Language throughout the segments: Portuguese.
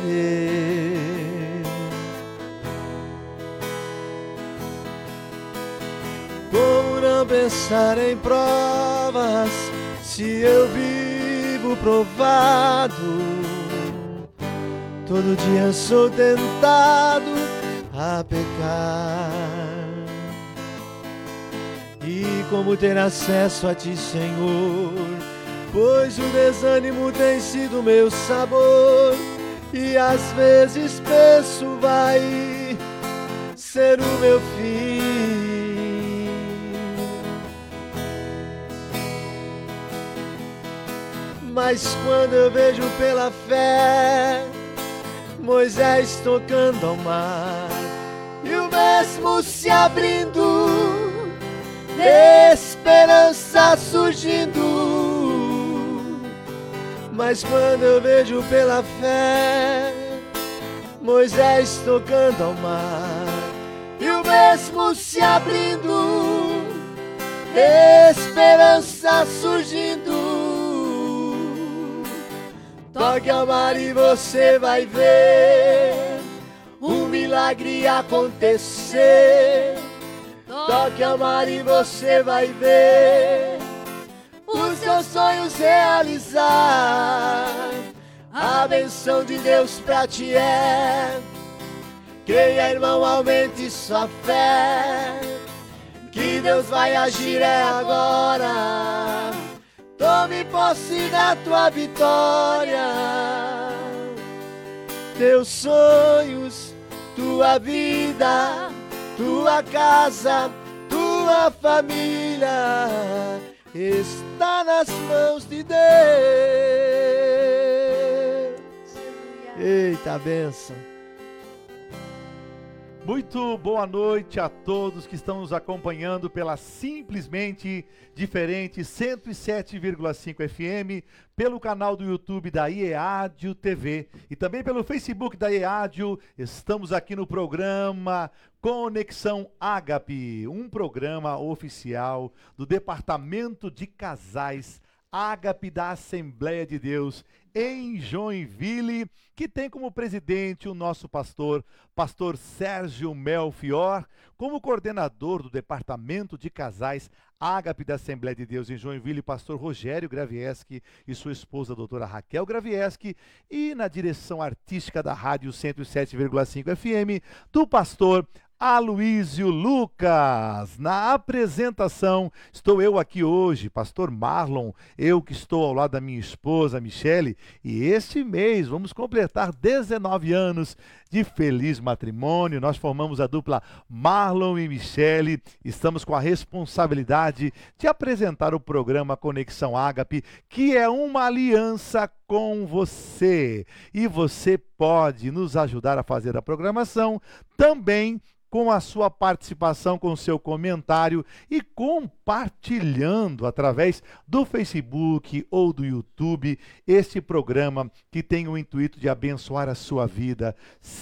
querer. Como não pensar em provas se eu vivo provado? Todo dia sou tentado a pecar. E como ter acesso a ti, Senhor? Pois o desânimo tem sido meu sabor, e às vezes penso vai ser o meu fim. Mas quando eu vejo pela fé Moisés tocando ao mar e o mesmo se abrindo esperança surgindo. Mas quando eu vejo pela fé Moisés tocando ao mar e o mesmo se abrindo, esperança surgindo. Toque ao mar e você vai ver um milagre acontecer Toque ao mar e você vai ver seus sonhos realizar. A benção de Deus pra ti é. Creia, irmão, aumente sua fé. Que Deus vai agir é agora. Tome posse da tua vitória. Teus sonhos, tua vida tua casa, tua família está nas mãos de Deus. Eita benção. Muito boa noite a todos que estão nos acompanhando pela simplesmente diferente 107,5 FM, pelo canal do YouTube da IEADIO TV e também pelo Facebook da IEADIO. Estamos aqui no programa Conexão Ágape, um programa oficial do Departamento de Casais Ágape da Assembleia de Deus em Joinville, que tem como presidente o nosso pastor, pastor Sérgio Melfior, como coordenador do Departamento de Casais Ágape da Assembleia de Deus em Joinville, pastor Rogério Gravieski e sua esposa, a doutora Raquel Gravieski, e na direção artística da Rádio 107,5 FM, do pastor Aloísio Lucas. Na apresentação, estou eu aqui hoje, pastor Marlon, eu que estou ao lado da minha esposa, Michele, e este mês vamos completar 19 anos de feliz matrimônio. Nós formamos a dupla Marlon e Michele. Estamos com a responsabilidade de apresentar o programa Conexão Ágape, que é uma aliança com você. E você pode nos ajudar a fazer a programação também com a sua participação, com o seu comentário e compartilhando através do Facebook ou do YouTube este programa que tem o intuito de abençoar a sua vida,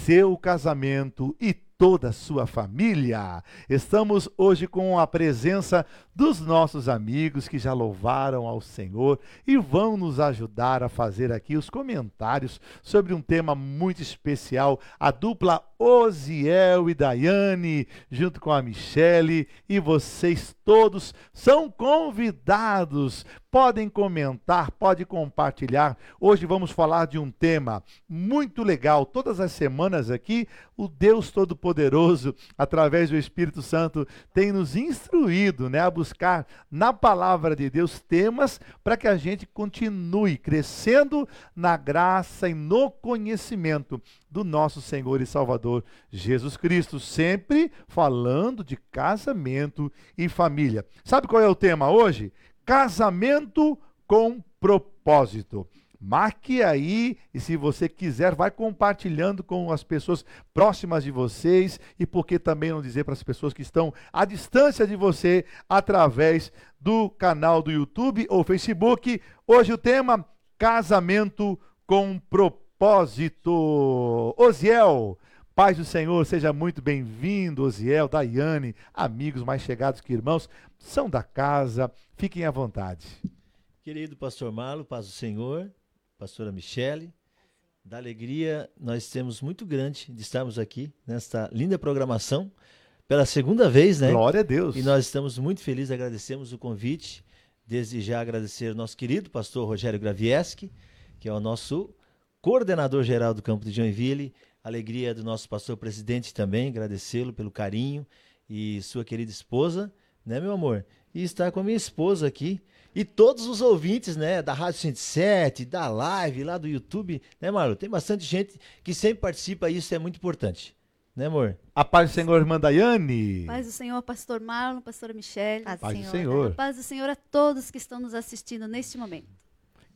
seu casamento e toda a sua família. Estamos hoje com a presença dos nossos amigos que já louvaram ao Senhor e vão nos ajudar a fazer aqui os comentários sobre um tema muito especial, a dupla Osiel e Daiane, junto com a Michele, e vocês todos são convidados. Podem comentar, podem compartilhar. Hoje vamos falar de um tema muito legal. Todas as semanas aqui, o Deus Todo-Poderoso, através do Espírito Santo, tem nos instruído né, a buscar na palavra de Deus temas para que a gente continue crescendo na graça e no conhecimento do nosso Senhor e Salvador Jesus Cristo, sempre falando de casamento e família. Sabe qual é o tema hoje? Casamento com propósito. Marque aí e se você quiser, vai compartilhando com as pessoas próximas de vocês e por que também não dizer para as pessoas que estão à distância de você através do canal do YouTube ou Facebook. Hoje o tema casamento com propósito. Osiel, paz do Senhor, seja muito bem-vindo, Osiel, Daiane, amigos mais chegados que irmãos, são da casa, fiquem à vontade. Querido pastor Marlo, paz do Senhor, pastora Michele, Da alegria, nós temos muito grande de estarmos aqui nesta linda programação pela segunda vez, né? Glória a Deus. E nós estamos muito felizes, agradecemos o convite. Desde já agradecer ao nosso querido pastor Rogério Gravieski, que é o nosso coordenador geral do campo de Joinville. Alegria do nosso pastor presidente também, agradecê-lo pelo carinho e sua querida esposa, né, meu amor? E estar com a minha esposa aqui e todos os ouvintes, né, da Rádio 107, da live, lá do YouTube, né, Marlon? Tem bastante gente que sempre participa e isso é muito importante. Né, amor? A paz do Senhor, irmã Daiane. Paz do Senhor, pastor Marlon, pastora Michelle. Paz, paz do Senhor. Senhor. A paz do Senhor a todos que estão nos assistindo neste momento.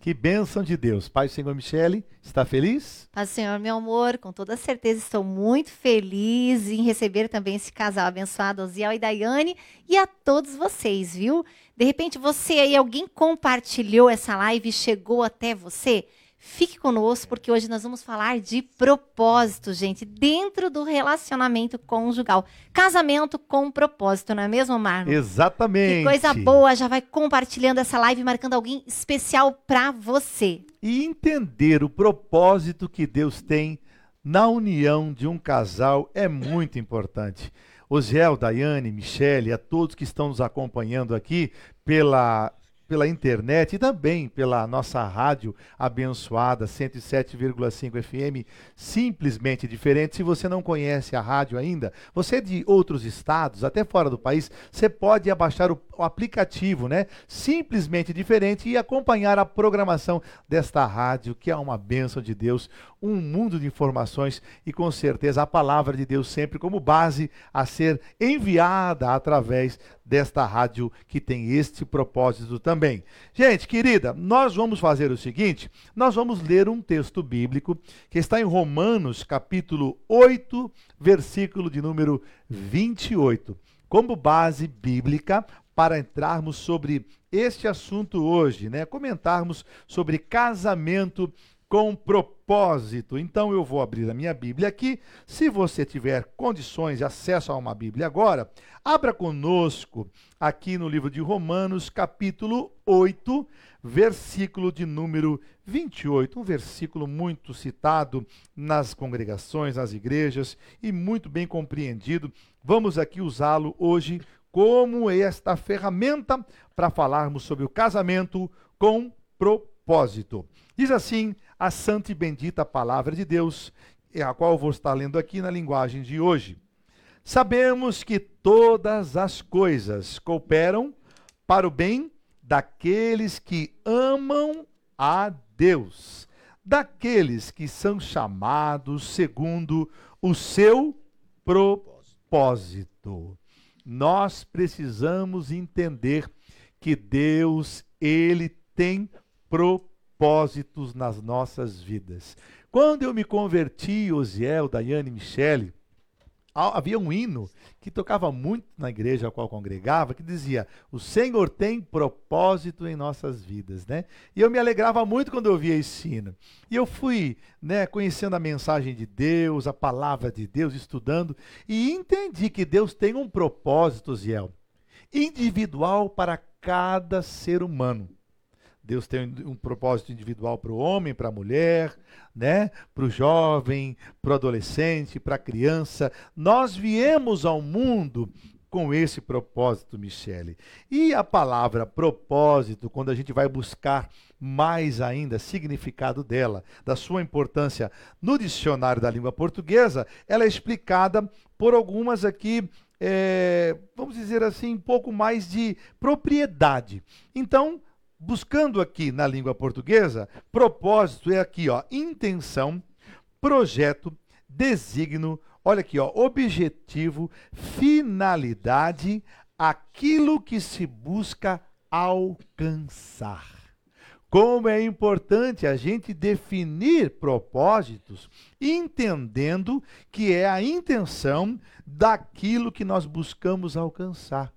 Que bênção de Deus. Pai Senhor Michele, está feliz? Do Senhor, meu amor, com toda certeza estou muito feliz em receber também esse casal abençoado, Oziel e Daiane, e a todos vocês, viu? De repente você aí, alguém compartilhou essa live e chegou até você? Fique conosco, porque hoje nós vamos falar de propósito, gente, dentro do relacionamento conjugal. Casamento com propósito, não é mesmo, Marlon? Exatamente. Que coisa boa, já vai compartilhando essa live, marcando alguém especial para você. E entender o propósito que Deus tem na união de um casal é muito importante. Osiel, Daiane, Michele, a todos que estão nos acompanhando aqui pela pela internet e também pela nossa rádio abençoada 107,5 FM, simplesmente diferente. Se você não conhece a rádio ainda, você é de outros estados, até fora do país, você pode abaixar o, o aplicativo, né? Simplesmente diferente e acompanhar a programação desta rádio, que é uma bênção de Deus, um mundo de informações e com certeza a palavra de Deus sempre como base a ser enviada através desta rádio que tem este propósito também. Gente, querida, nós vamos fazer o seguinte: nós vamos ler um texto bíblico que está em Romanos, capítulo 8, versículo de número 28, como base bíblica para entrarmos sobre este assunto hoje, né? Comentarmos sobre casamento com propósito. Então eu vou abrir a minha Bíblia aqui. Se você tiver condições de acesso a uma Bíblia agora, abra conosco aqui no livro de Romanos, capítulo 8, versículo de número 28, um versículo muito citado nas congregações, nas igrejas e muito bem compreendido. Vamos aqui usá-lo hoje como esta ferramenta para falarmos sobre o casamento com propósito. Diz assim a santa e bendita palavra de Deus, a qual vou estar lendo aqui na linguagem de hoje. Sabemos que todas as coisas cooperam para o bem daqueles que amam a Deus, daqueles que são chamados segundo o seu propósito. Nós precisamos entender que Deus, ele tem propósito propósitos nas nossas vidas. Quando eu me converti, Osiel, Daiane Michele, havia um hino que tocava muito na igreja a qual congregava, que dizia: O Senhor tem propósito em nossas vidas, né? E eu me alegrava muito quando eu ouvia esse hino. E eu fui, né, conhecendo a mensagem de Deus, a palavra de Deus, estudando, e entendi que Deus tem um propósito, Osiel, individual para cada ser humano. Deus tem um propósito individual para o homem, para a mulher, né? para o jovem, para o adolescente, para a criança. Nós viemos ao mundo com esse propósito, Michele. E a palavra propósito, quando a gente vai buscar mais ainda significado dela, da sua importância no dicionário da língua portuguesa, ela é explicada por algumas aqui é, vamos dizer assim, um pouco mais de propriedade. Então, buscando aqui na língua portuguesa, propósito é aqui, ó, intenção, projeto, designo, olha aqui, ó, objetivo, finalidade, aquilo que se busca alcançar. Como é importante a gente definir propósitos, entendendo que é a intenção daquilo que nós buscamos alcançar.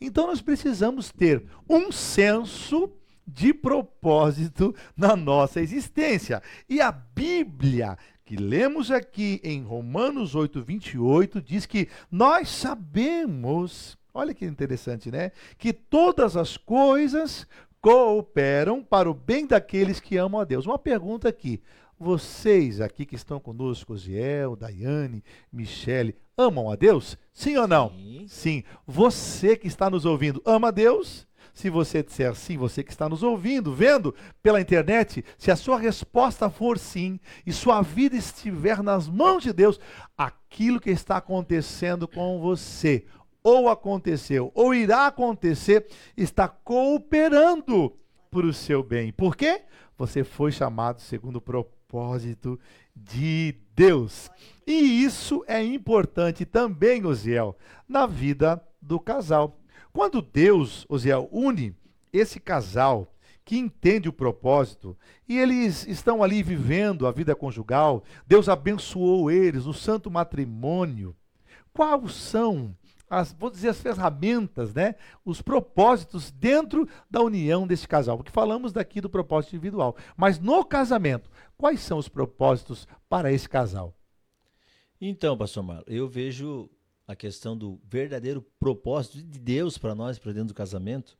Então nós precisamos ter um senso de propósito na nossa existência. E a Bíblia, que lemos aqui em Romanos 8, 28, diz que nós sabemos, olha que interessante, né? Que todas as coisas cooperam para o bem daqueles que amam a Deus. Uma pergunta aqui. Vocês aqui que estão conosco, Ziel, Daiane, Michele, amam a Deus? Sim ou não? Sim. Sim. Você que está nos ouvindo, ama a Deus? Se você disser sim, você que está nos ouvindo, vendo pela internet, se a sua resposta for sim e sua vida estiver nas mãos de Deus, aquilo que está acontecendo com você, ou aconteceu, ou irá acontecer, está cooperando para o seu bem. Por quê? Você foi chamado segundo o propósito de Deus. E isso é importante também, Osiel, na vida do casal. Quando Deus, Osiel, une esse casal que entende o propósito e eles estão ali vivendo a vida conjugal, Deus abençoou eles no santo matrimônio. Quais são as, vou dizer, as ferramentas, né? Os propósitos dentro da união desse casal. Porque falamos daqui do propósito individual. Mas no casamento, quais são os propósitos para esse casal? Então, pastor Marlon, eu vejo a questão do verdadeiro propósito de Deus para nós, para dentro do casamento,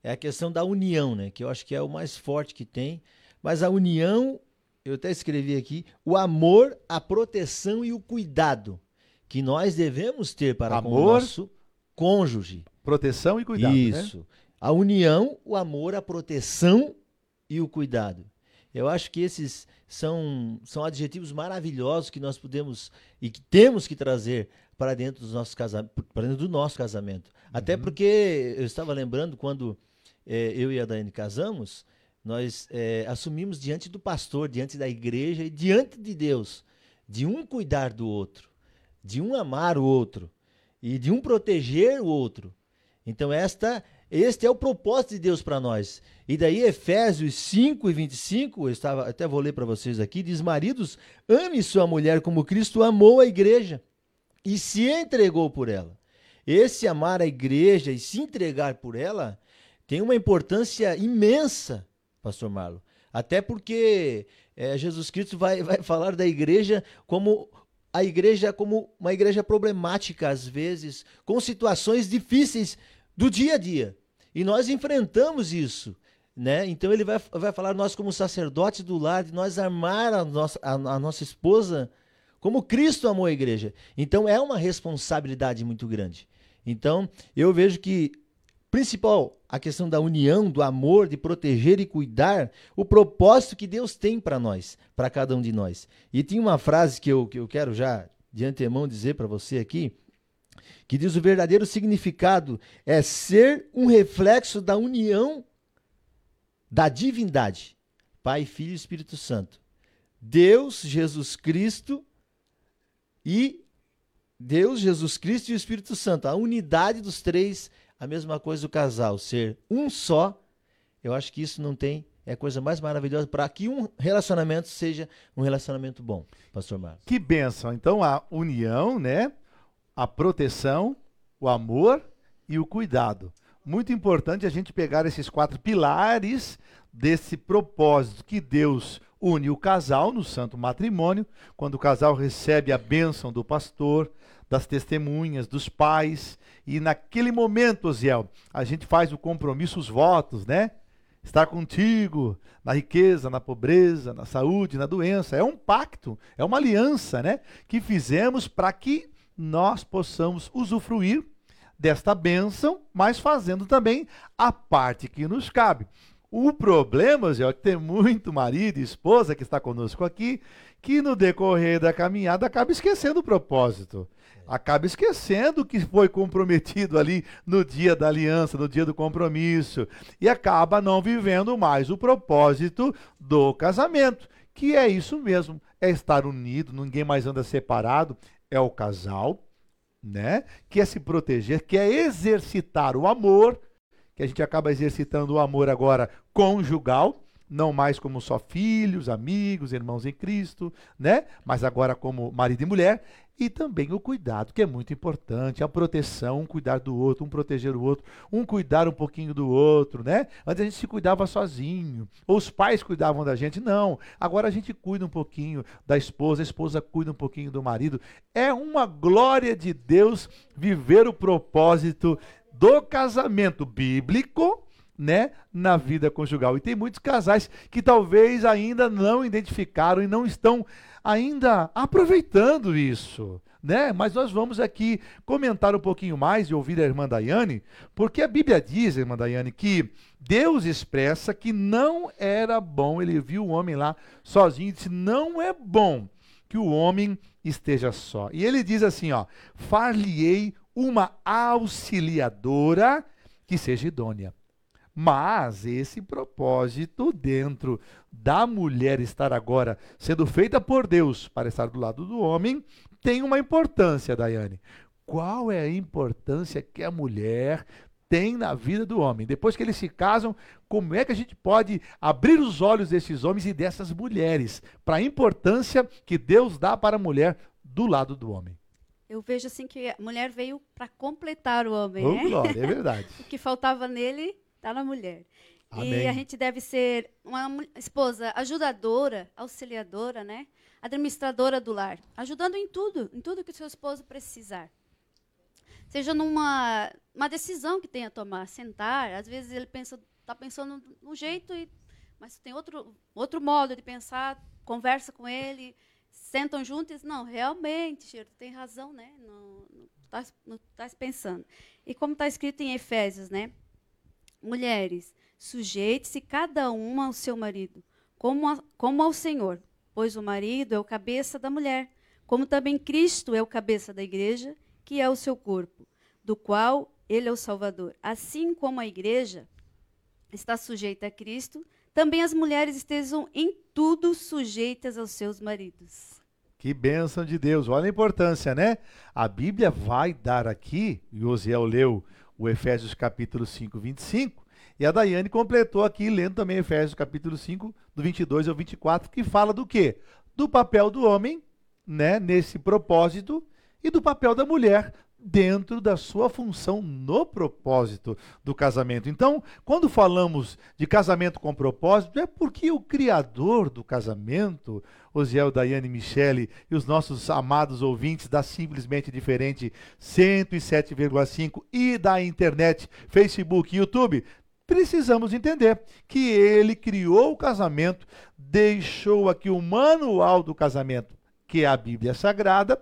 é a questão da união, né? Que eu acho que é o mais forte que tem. Mas a união, eu até escrevi aqui, o amor, a proteção e o cuidado que nós devemos ter para com o Amor, nosso cônjuge. Proteção e cuidado. né? Isso. A união, o amor, a proteção e o cuidado. Eu acho que esses são, são adjetivos maravilhosos que nós podemos e que temos que trazer para dentro, dos nossos casa, para dentro do nosso casamento. Até porque eu estava lembrando quando eh, eu e a Daiane casamos, nós eh, assumimos diante do pastor, diante da igreja e diante de Deus, de um cuidar do outro, de um amar o outro e de um proteger o outro. Então, esta, este é o propósito de Deus para nós. E daí, Efésios 5 e 25, eu estava, até vou ler para vocês aqui, diz: Maridos, ame sua mulher como Cristo amou a igreja e se entregou por ela. Esse amar a igreja e se entregar por ela tem uma importância imensa, Pastor Marlon. Até porque eh, Jesus Cristo vai, vai falar da igreja como a igreja como uma igreja problemática às vezes, com situações difíceis do dia a dia. E nós enfrentamos isso, né? Então ele vai, vai falar nós como sacerdotes do lar, de nós amar a nossa, a, a nossa esposa como Cristo amou a igreja. Então é uma responsabilidade muito grande. Então eu vejo que principal a questão da união, do amor, de proteger e cuidar, o propósito que Deus tem para nós, para cada um de nós. E tem uma frase que eu, que eu quero já de antemão dizer para você aqui, que diz o verdadeiro significado é ser um reflexo da união da divindade, Pai, Filho e Espírito Santo. Deus, Jesus Cristo e Deus, Jesus Cristo e o Espírito Santo, a unidade dos três, a mesma coisa do casal, ser um só. Eu acho que isso não tem é a coisa mais maravilhosa para que um relacionamento seja um relacionamento bom, pastor Marcos. Que bênção. Então, a união, né? A proteção, o amor e o cuidado. Muito importante a gente pegar esses quatro pilares desse propósito que Deus une o casal no santo matrimônio, quando o casal recebe a bênção do pastor, das testemunhas, dos pais, e naquele momento, Osiel, a gente faz o compromisso, os votos, né? Estar contigo na riqueza, na pobreza, na saúde, na doença. É um pacto, é uma aliança, né? Que fizemos para que nós possamos usufruir desta bênção, mas fazendo também a parte que nos cabe. O problema, Zé, é que tem muito marido e esposa que está conosco aqui, que no decorrer da caminhada acaba esquecendo o propósito. Acaba esquecendo que foi comprometido ali no dia da aliança, no dia do compromisso. E acaba não vivendo mais o propósito do casamento, que é isso mesmo: é estar unido, ninguém mais anda separado, é o casal, né? Que é se proteger, que é exercitar o amor, que a gente acaba exercitando o amor agora conjugal, não mais como só filhos, amigos, irmãos em Cristo, né? Mas agora como marido e mulher, e também o cuidado, que é muito importante, a proteção, um cuidar do outro, um proteger o outro, um cuidar um pouquinho do outro, né? Antes a gente se cuidava sozinho, ou os pais cuidavam da gente, não. Agora a gente cuida um pouquinho da esposa, a esposa cuida um pouquinho do marido. É uma glória de Deus viver o propósito do casamento bíblico né, na vida conjugal. E tem muitos casais que talvez ainda não identificaram e não estão ainda aproveitando isso. Né? Mas nós vamos aqui comentar um pouquinho mais e ouvir a irmã Daiane, porque a Bíblia diz, irmã Daiane, que Deus expressa que não era bom, ele viu o homem lá sozinho e disse: não é bom que o homem esteja só. E ele diz assim: ó, far-lhe-ei uma auxiliadora que seja idônea. Mas esse propósito dentro da mulher estar agora sendo feita por Deus para estar do lado do homem tem uma importância, Daiane. Qual é a importância que a mulher tem na vida do homem? Depois que eles se casam, como é que a gente pode abrir os olhos desses homens e dessas mulheres para a importância que Deus dá para a mulher do lado do homem? Eu vejo assim que a mulher veio para completar o homem, Oh, né? glória, é verdade. O que faltava nele está na mulher. Amém. E a gente deve ser uma esposa ajudadora, auxiliadora, né? Administradora do lar, ajudando em tudo, em tudo que o seu esposo precisar. Seja numa uma decisão que tenha a tomar, sentar, às vezes ele pensa, está pensando num jeito, e, mas tem outro, outro modo de pensar, conversa com ele, sentam juntos não, realmente, Cheiro, tem razão, né? Não não estás pensando. E como está escrito em Efésios, né? Mulheres, sujeite-se cada uma ao seu marido, como, a- como ao Senhor, pois o marido é o cabeça da mulher, como também Cristo é o cabeça da igreja, que é o seu corpo, do qual ele é o Salvador. Assim como a igreja está sujeita a Cristo, também as mulheres estejam em tudo sujeitas aos seus maridos. Que bênção de Deus. Olha a importância, né? A Bíblia vai dar aqui, e Osiel leu o Efésios capítulo 5, 25, e a Daiane completou aqui, lendo também Efésios capítulo 5, do 22 ao 24, que fala do quê? Do papel do homem, né, nesse propósito, e do papel da mulher dentro da sua função no propósito do casamento. Então, quando falamos de casamento com propósito, é porque o criador do casamento, Osiel, Daiane, Michele e os nossos amados ouvintes da Simplesmente Diferente 107,5 e da internet, Facebook e YouTube, precisamos entender que ele criou o casamento, deixou aqui o manual do casamento, que é a Bíblia Sagrada,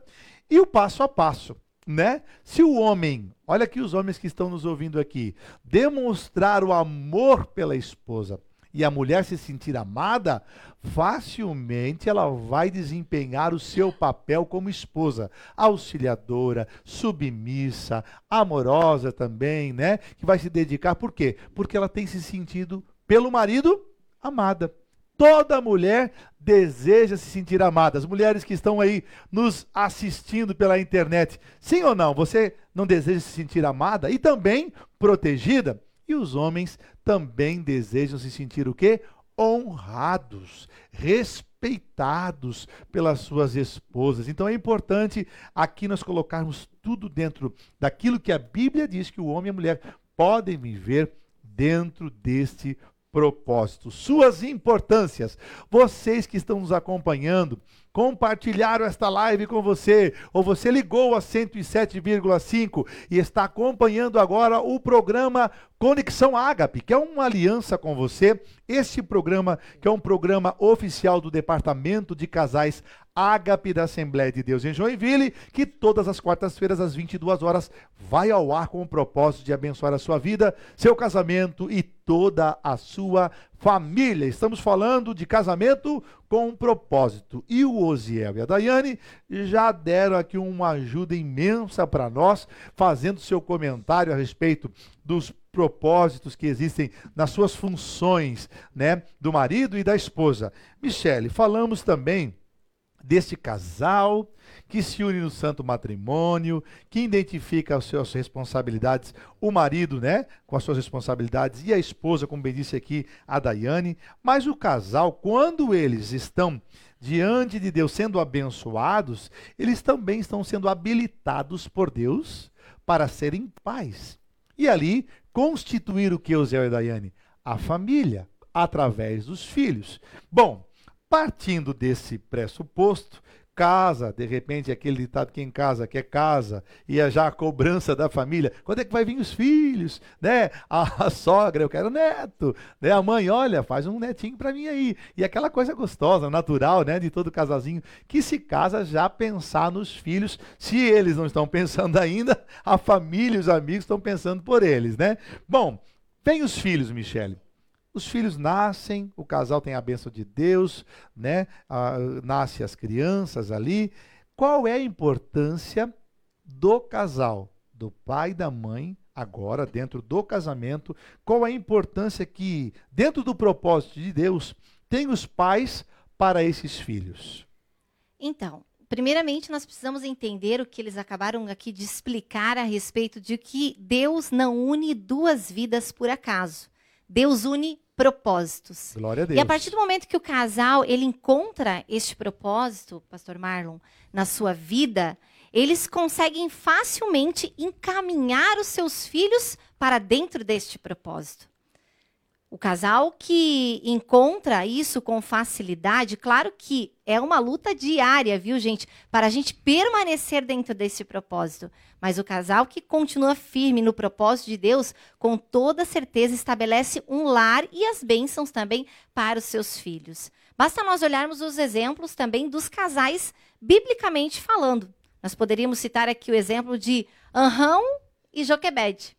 e o passo a passo, né? Se o homem, olha aqui os homens que estão nos ouvindo aqui, demonstrar o amor pela esposa e a mulher se sentir amada, facilmente ela vai desempenhar o seu papel como esposa, auxiliadora, submissa, amorosa também, né? Que vai se dedicar, por quê? Porque ela tem se sentido pelo marido amada. Toda mulher deseja se sentir amada. As mulheres que estão aí nos assistindo pela internet, sim ou não? Você não deseja se sentir amada e também protegida? E os homens também desejam se sentir o quê? Honrados, respeitados pelas suas esposas. Então é importante aqui nós colocarmos tudo dentro daquilo que a Bíblia diz que o homem e a mulher podem viver dentro deste propósito. Suas importâncias. Vocês que estão nos acompanhando, compartilharam esta live com você, ou você ligou a 107,5 e está acompanhando agora o programa Conexão Ágape, que é uma aliança com você. Este programa, que é um programa oficial do Departamento de Casais Ágape da Assembleia de Deus em Joinville, que todas as quartas-feiras às 22 horas vai ao ar com o propósito de abençoar a sua vida, seu casamento e toda a sua família. Estamos falando de casamento com um propósito. E o Osiel e a Daiane já deram aqui uma ajuda imensa para nós, fazendo seu comentário a respeito dos propósitos que existem nas suas funções, né, do marido e da esposa. Michele, falamos também deste casal que se une no santo matrimônio, que identifica as suas responsabilidades, o marido, né, com as suas responsabilidades e a esposa, como bem disse aqui a Daiane, mas o casal, quando eles estão diante de Deus sendo abençoados, eles também estão sendo habilitados por Deus para serem pais. E ali constituir o que, Eusel e Daiane? A família, através dos filhos. Bom, partindo desse pressuposto, casa, de repente aquele ditado que em casa quer casa, e é já a cobrança da família, quando é que vai vir os filhos, né? A, a sogra, eu quero neto, né? A mãe, olha, faz um netinho para mim aí. E aquela coisa gostosa, natural, né, de todo casalzinho que se casa já pensar nos filhos, se eles não estão pensando ainda, a família e os amigos estão pensando por eles, né? Bom, vem os filhos, Michele. Os filhos nascem, o casal tem a bênção de Deus, né? Ah, nasce as crianças ali. Qual é a importância do casal, do pai e da mãe, agora dentro do casamento? Qual a importância que, dentro do propósito de Deus, tem os pais para esses filhos? Então, primeiramente nós precisamos entender o que eles acabaram aqui de explicar a respeito de que Deus não une duas vidas por acaso. Deus une propósitos. Glória a Deus. E a partir do momento que o casal ele encontra este propósito, Pastor Marlon, na sua vida, eles conseguem facilmente encaminhar os seus filhos para dentro deste propósito. O casal que encontra isso com facilidade, claro que é uma luta diária, viu, gente? Para a gente permanecer dentro desse propósito. Mas o casal que continua firme no propósito de Deus, com toda certeza estabelece um lar e as bênçãos também para os seus filhos. Basta nós olharmos os exemplos também dos casais, biblicamente falando. Nós poderíamos citar aqui o exemplo de Anrão e Joquebed.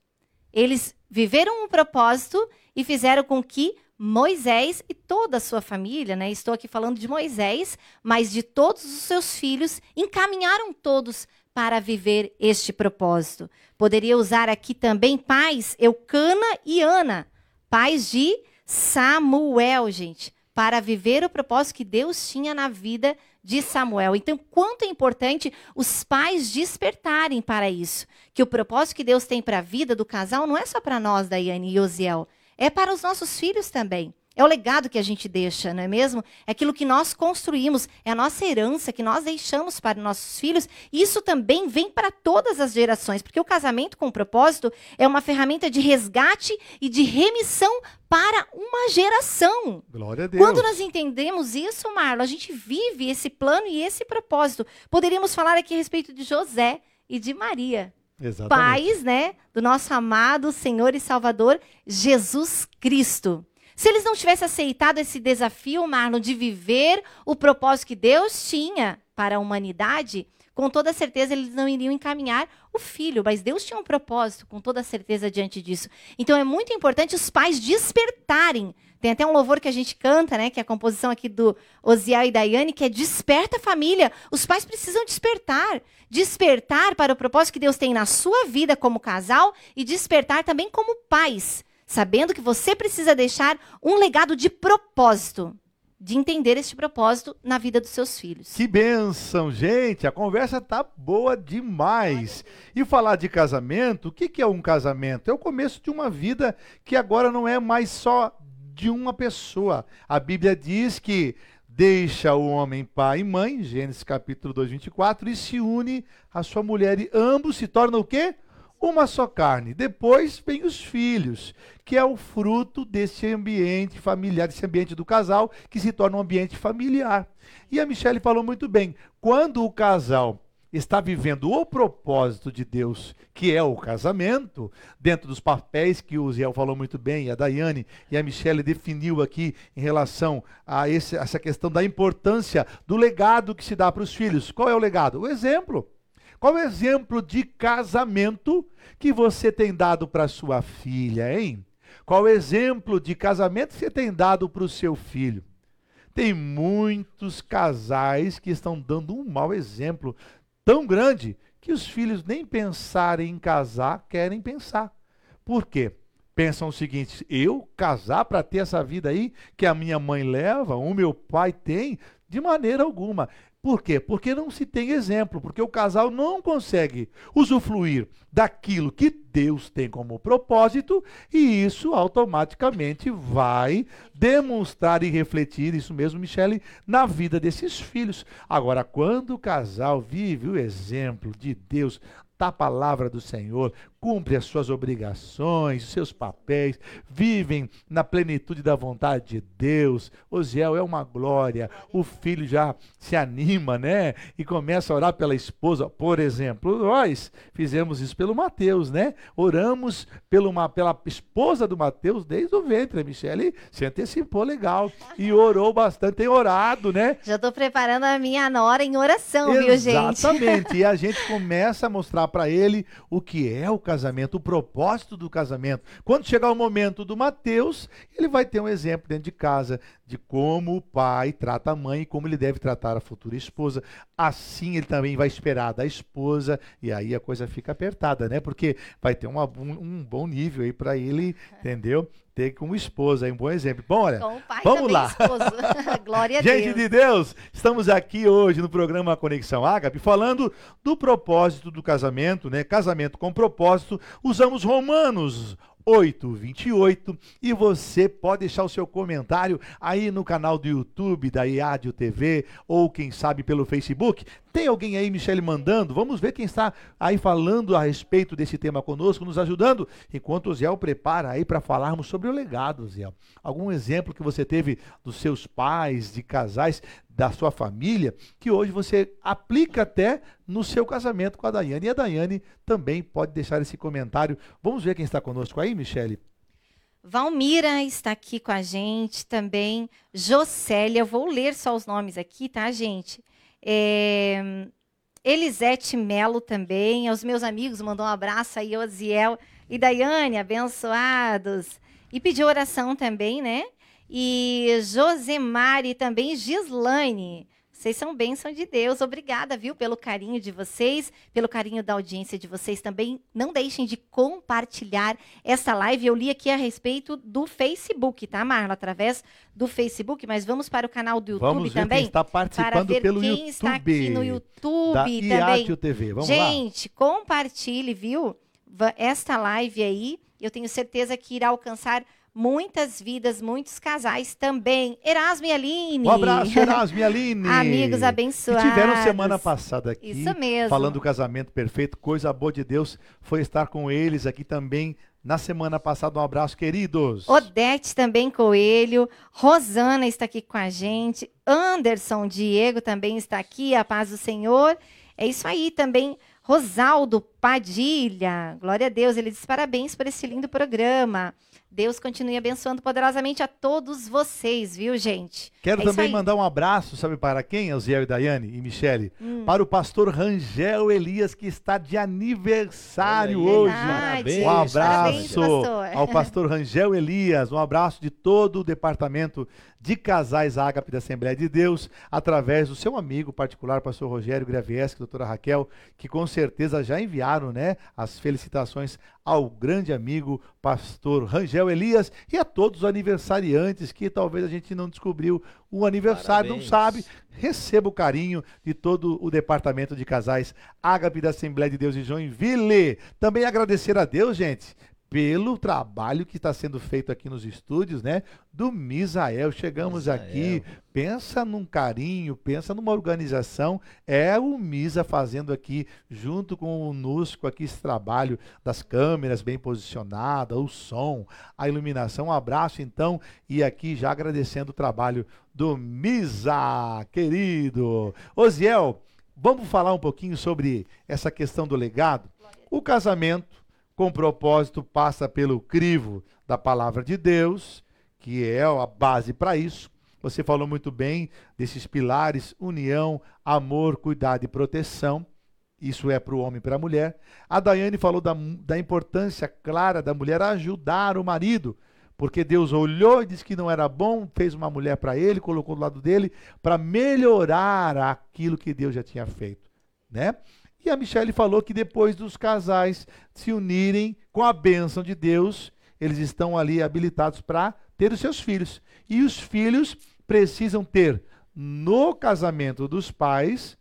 Eles viveram um propósito e fizeram com que Moisés e toda a sua família, né? Estou aqui falando de Moisés, mas de todos os seus filhos, encaminharam todos para viver este propósito. Poderia usar aqui também pais Eucana e Ana, pais de Samuel, gente, para viver o propósito que Deus tinha na vida de Samuel. Então, quanto é importante os pais despertarem para isso, que o propósito que Deus tem para a vida do casal não é só para nós, Daiane e Osiel, é para os nossos filhos também. É o legado que a gente deixa, não é mesmo? É aquilo que nós construímos, é a nossa herança que nós deixamos para nossos filhos. E isso também vem para todas as gerações, porque o casamento com propósito é uma ferramenta de resgate e de remissão para uma geração. Glória a Deus. Quando nós entendemos isso, Marlon, a gente vive esse plano e esse propósito. Poderíamos falar aqui a respeito de José e de Maria Exatamente. pais, né, do nosso amado Senhor e Salvador Jesus Cristo. Se eles não tivessem aceitado esse desafio, Marlon, de viver o propósito que Deus tinha para a humanidade, com toda certeza eles não iriam encaminhar o filho, mas Deus tinha um propósito, com toda certeza, diante disso. Então é muito importante os pais despertarem. Tem até um louvor que a gente canta, né? Que é a composição aqui do Osiel e Daiane, que é Desperta família. Os pais precisam despertar. Despertar para o propósito que Deus tem na sua vida como casal e despertar também como pais. Sabendo que você precisa deixar um legado de propósito de entender este propósito na vida dos seus filhos. Que benção, gente! A conversa tá boa demais. E falar de casamento, o que, que é um casamento? É o começo de uma vida que agora não é mais só de uma pessoa. A Bíblia diz que deixa o homem pai e mãe, Gênesis capítulo 2, 24, e se une à sua mulher e ambos se tornam o quê? Uma só carne. Depois vem os filhos, que é o fruto desse ambiente familiar, desse ambiente do casal, que se torna um ambiente familiar. E a Michelle falou muito bem: quando o casal está vivendo o propósito de Deus, que é o casamento, dentro dos papéis que o Ziel falou muito bem, a Daiane e a Michelle definiu aqui em relação a esse, essa questão da importância do legado que se dá para os filhos. Qual é o legado? O exemplo. Qual o exemplo de casamento que você tem dado para sua filha, hein? Qual o exemplo de casamento que você tem dado para o seu filho? Tem muitos casais que estão dando um mau exemplo tão grande que os filhos nem pensarem em casar querem pensar. Por quê? Pensam o seguinte: eu casar para ter essa vida aí que a minha mãe leva, o meu pai tem? De maneira alguma. Por quê? Porque não se tem exemplo, porque o casal não consegue usufruir daquilo que Deus tem como propósito e isso automaticamente vai demonstrar e refletir, isso mesmo, Michele, na vida desses filhos. Agora, quando o casal vive o exemplo de Deus, da palavra do Senhor, cumprem as suas obrigações, os seus papéis, vivem na plenitude da vontade de Deus. Osiel é uma glória. O filho já se anima, né? E começa a orar pela esposa. Por exemplo, nós fizemos isso pelo Mateus, né? Oramos pelo, pela esposa do Mateus desde o ventre. A Michele se antecipou legal e orou bastante. Tem orado, né? Já estou preparando a minha nora em oração, viu, gente? Exatamente. e a gente começa a mostrar para ele o que é o casamento, o propósito do casamento. Quando chegar o momento do Mateus, ele vai ter um exemplo dentro de casa de como o pai trata a mãe e como ele deve tratar a futura esposa. Assim ele também vai esperar da esposa e aí a coisa fica apertada, né? Porque vai ter um, um bom nível aí para ele, entendeu? Ter como esposa, aí um bom exemplo. Bom, olha, vamos lá. Glória a Gente Deus. de Deus, estamos aqui hoje no programa Conexão Ágape falando do propósito do casamento, né? Casamento com propósito. Usamos Romanos 8, 28. E você pode deixar o seu comentário aí no canal do YouTube da IADIO TV ou quem sabe pelo Facebook. Tem alguém aí, Michele, mandando? Vamos ver quem está aí falando a respeito desse tema conosco, nos ajudando, enquanto o Zé prepara aí para falarmos sobre o legado, Zé. Algum exemplo que você teve dos seus pais, de casais, da sua família, que hoje você aplica até no seu casamento com a Daiane. E a Daiane também pode deixar esse comentário. Vamos ver quem está conosco aí, Michele? Valmira está aqui com a gente também. Jocélia, eu vou ler só os nomes aqui, tá, gente? É, Elisete Melo também, aos meus amigos, mandou um abraço aí, Osiel e Daiane, abençoados. E pediu oração também, né? E Josemari também, Gislaine. Vocês são bênção de Deus. Obrigada, viu, pelo carinho de vocês, pelo carinho da audiência de vocês também. Não deixem de compartilhar essa live. Eu li aqui a respeito do Facebook, tá, Marla? Através do Facebook, mas vamos para o canal do YouTube vamos ver também. Quem está participando para ver pelo quem YouTube. está aqui no YouTube da também. TV. Vamos Gente, lá. compartilhe, viu? Esta live aí, eu tenho certeza que irá alcançar muitas vidas, muitos casais também. Erasmo e Aline. Um abraço, Erasmo e Aline. Amigos Que abençoados. tiveram semana passada aqui. Isso mesmo. Falando do casamento perfeito. Coisa boa de Deus foi estar com eles aqui também na semana passada. Um abraço, queridos. Odete também Coelho, Rosana está aqui com a gente, Anderson Diego também está aqui, a paz do Senhor. É isso aí também. Rosaldo Padilha, glória a Deus, ele diz parabéns por esse lindo programa. Deus continue abençoando poderosamente a todos vocês, viu, gente? Quero É também mandar um abraço, sabe para quem, Elziel e Daiane e Michele? Hum. Para o pastor Rangel Elias, que está de aniversário hoje. Verdade. Um Parabéns, abraço pastor. ao pastor Rangel Elias, um abraço de todo o departamento de casais Ágape da Assembleia de Deus, através do seu amigo particular, pastor Rogério Gravieski, doutora Raquel, que com certeza já enviaram né, as felicitações ao grande amigo pastor Rangel Elias e a todos os aniversariantes que talvez a gente não descobriu o aniversário, não Parabéns. sabe. Receba o carinho de todo o departamento de casais Ágape da Assembleia de Deus de Joinville. Também agradecer a Deus, gente, pelo trabalho que está sendo feito aqui nos estúdios, né? Do Misael. Chegamos Misael. aqui, pensa num carinho, pensa numa organização. É o Misa fazendo aqui, junto com o Nusco, aqui esse trabalho das câmeras bem posicionadas, o som, a iluminação. Um abraço, então, e aqui já agradecendo o trabalho do Misa, querido. Osiel, vamos falar um pouquinho sobre essa questão do legado? O casamento com propósito passa pelo crivo da palavra de Deus, que é a base para isso. Você falou muito bem desses pilares: união, amor, cuidado e proteção. Isso é para o homem e para a mulher. A Daiane falou da, da importância clara da mulher ajudar o marido, porque Deus olhou e disse que não era bom, fez uma mulher para ele, colocou do lado dele, para melhorar aquilo que Deus já tinha feito, né? E a Michelle falou que depois dos casais se unirem com a bênção de Deus, eles estão ali habilitados para ter os seus filhos. E os filhos precisam ter no casamento dos pais,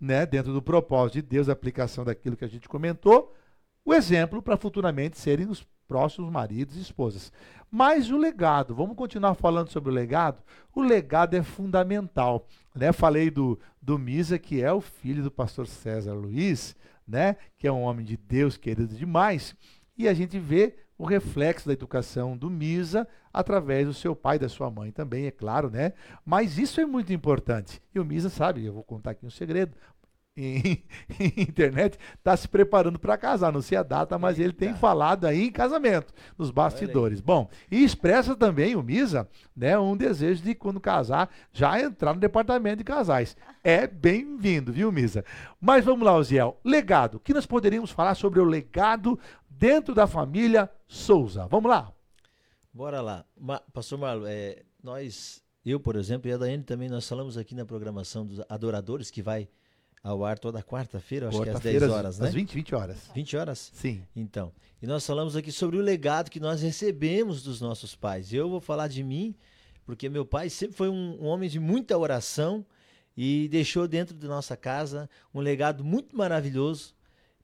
né, dentro do propósito de Deus, a aplicação daquilo que a gente comentou, o exemplo para futuramente serem os próximos maridos e esposas. Mas o legado, vamos continuar falando sobre o legado? O legado é fundamental. Né? Falei do, do Misa, que é o filho do pastor César Luiz, né? Que é um homem de Deus, querido demais. E a gente vê o reflexo da educação do Misa através do seu pai da sua mãe também, é claro, né? Mas isso é muito importante. E o Misa sabe, eu vou contar aqui um segredo. Em, em internet está se preparando para casar, não sei a data, mas ele tem falado aí em casamento, nos bastidores. Bom, e expressa também o Misa, né, um desejo de quando casar já entrar no departamento de casais. É bem-vindo, viu, Misa? Mas vamos lá, Oziel. Legado. O que nós poderíamos falar sobre o legado dentro da família Souza? Vamos lá. Bora lá. Ma Pastor Marlon, é, nós, eu, por exemplo, e a Daiane também, nós falamos aqui na programação dos adoradores, que vai ao ar toda quarta-feira, acho que às 10 horas, né? Às 20, 20 horas. 20 horas? Sim. Então, e nós falamos aqui sobre o legado que nós recebemos dos nossos pais. Eu vou falar de mim, porque meu pai sempre foi um, um homem de muita oração e deixou dentro de nossa casa um legado muito maravilhoso,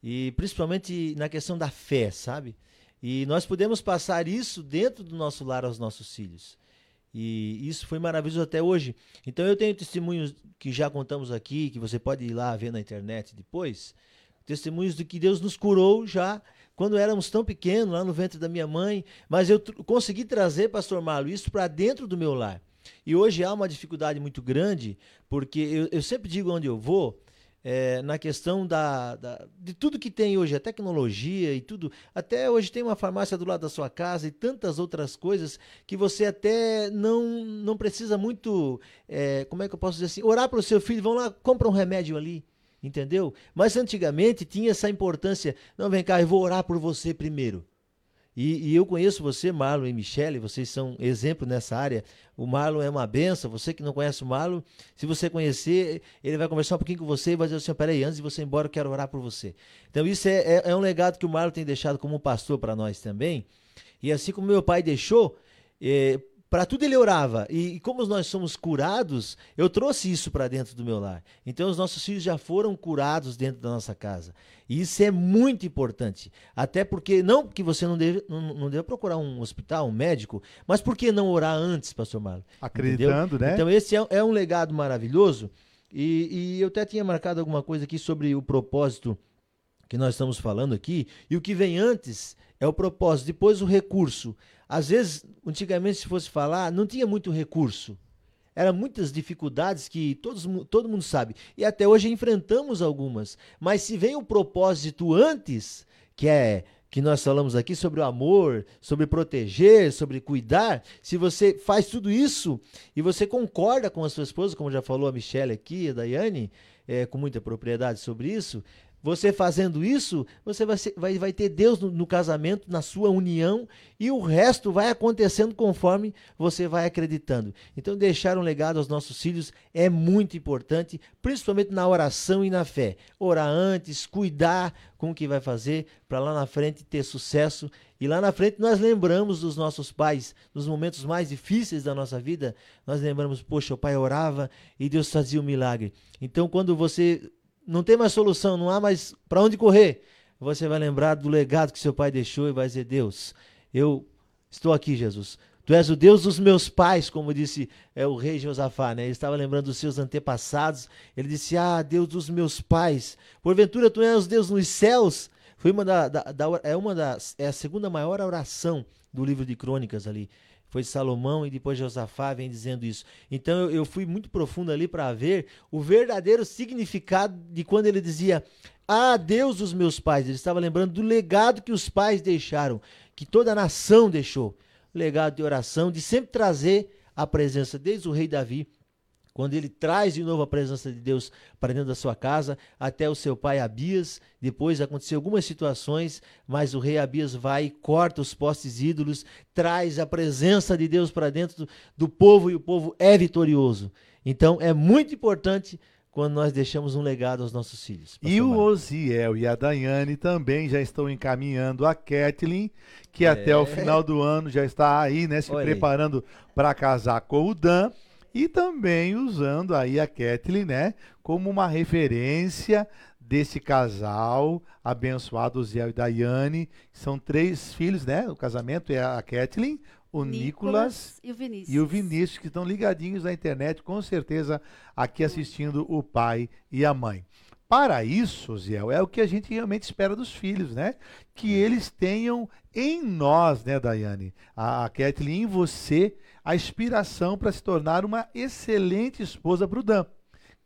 e principalmente na questão da fé, sabe? E nós podemos passar isso dentro do nosso lar aos nossos filhos. E isso foi maravilhoso até hoje. Então eu tenho testemunhos que já contamos aqui, que você pode ir lá ver na internet depois. Testemunhos de que Deus nos curou já quando éramos tão pequenos, lá no ventre da minha mãe. Mas eu consegui trazer, pastor Marlo, isso para dentro do meu lar. E hoje há uma dificuldade muito grande, porque eu, eu sempre digo onde eu vou, é, na questão da, da, de tudo que tem hoje, a tecnologia e tudo. Até hoje tem uma farmácia do lado da sua casa e tantas outras coisas que você até não, não precisa muito, é, como é que eu posso dizer assim, orar para o seu filho, vão lá, compra um remédio ali. Entendeu? Mas antigamente tinha essa importância. Não, vem cá, eu vou orar por você primeiro. E, e, eu conheço você, Marlon e Michele, vocês são exemplo nessa área. O Marlon é uma benção, você que não conhece o Marlon, se você conhecer, ele vai conversar um pouquinho com você e vai dizer assim, peraí, antes de você ir embora, eu quero orar por você. Então isso é, é, é um legado que o Marlon tem deixado como pastor para nós também. E assim como meu pai deixou, é, para tudo ele orava. E, e, como nós somos curados, eu trouxe isso para dentro do meu lar. Então os nossos filhos já foram curados dentro da nossa casa. E isso é muito importante. Até porque, não que você não deve, não, não deve procurar um hospital, um médico, mas por que não orar antes, pastor Marlon? Acreditando, Entendeu? né? Então esse é, é um legado maravilhoso. E, e eu até tinha marcado alguma coisa aqui sobre o propósito que nós estamos falando aqui. E o que vem antes é o propósito, depois o recurso. Às vezes, antigamente, se fosse falar, não tinha muito recurso. Eram muitas dificuldades que todos, todo mundo sabe. E até hoje enfrentamos algumas. Mas se vem o propósito antes, que é que nós falamos aqui sobre o amor, sobre proteger, sobre cuidar, se você faz tudo isso e você concorda com a sua esposa, como já falou a Michelle aqui, a Daiane, é, com muita propriedade sobre isso, você fazendo isso, você vai, ser, vai, vai ter Deus no, no, casamento, na sua união, e o resto vai acontecendo conforme você vai acreditando. Então, deixar um legado aos nossos filhos é muito importante, principalmente na oração e na fé. Orar antes, cuidar com o que vai fazer, para lá na frente ter sucesso. E lá na frente nós lembramos dos nossos pais, nos momentos mais difíceis da nossa vida, nós lembramos, poxa, o pai orava e Deus fazia o um milagre. Então, quando você não tem mais solução, não há mais para onde correr, você vai lembrar do legado que seu pai deixou e vai dizer: Deus, eu estou aqui, Jesus. Tu és o Deus dos meus pais, como disse é, o rei Josafá, né? Ele estava lembrando dos seus antepassados. Ele disse: Ah, Deus dos meus pais. Porventura tu és Deus nos céus. Foi uma da, da, da, é uma das é a segunda maior oração do livro de Crônicas ali foi Salomão e depois Josafá vem dizendo isso. Então eu, eu fui muito profundo ali para ver o verdadeiro significado de quando ele dizia: Ah, Deus dos meus pais. Ele estava lembrando do legado que os pais deixaram, que toda a nação deixou. Legado de oração, de sempre trazer a presença, desde o rei Davi quando ele traz de novo a presença de Deus para dentro da sua casa, até o seu pai Abias. Depois aconteceu algumas situações, mas o rei Abias vai e corta os postes ídolos, traz a presença de Deus para dentro do, do povo e o povo é vitorioso. Então é muito importante quando nós deixamos um legado aos nossos filhos. E o Osiel e a Daiane também já estão encaminhando a Kathleen, que é. até o final do ano já está aí, né, se Olha preparando para casar com o Dan e também usando aí a Kathleen, né, como uma referência desse casal abençoado, Zé e Daiane, são três filhos, né? O casamento é a Kathleen, o Nicolas, Nicolas e, o Vinícius. e o Vinícius, que estão ligadinhos na internet, com certeza aqui assistindo o pai e a mãe. Para isso, Ziel, é o que a gente realmente espera dos filhos, né? Que eles tenham em nós, né, Daiane, a, a Kathleen, em você, a inspiração para se tornar uma excelente esposa para o Dan.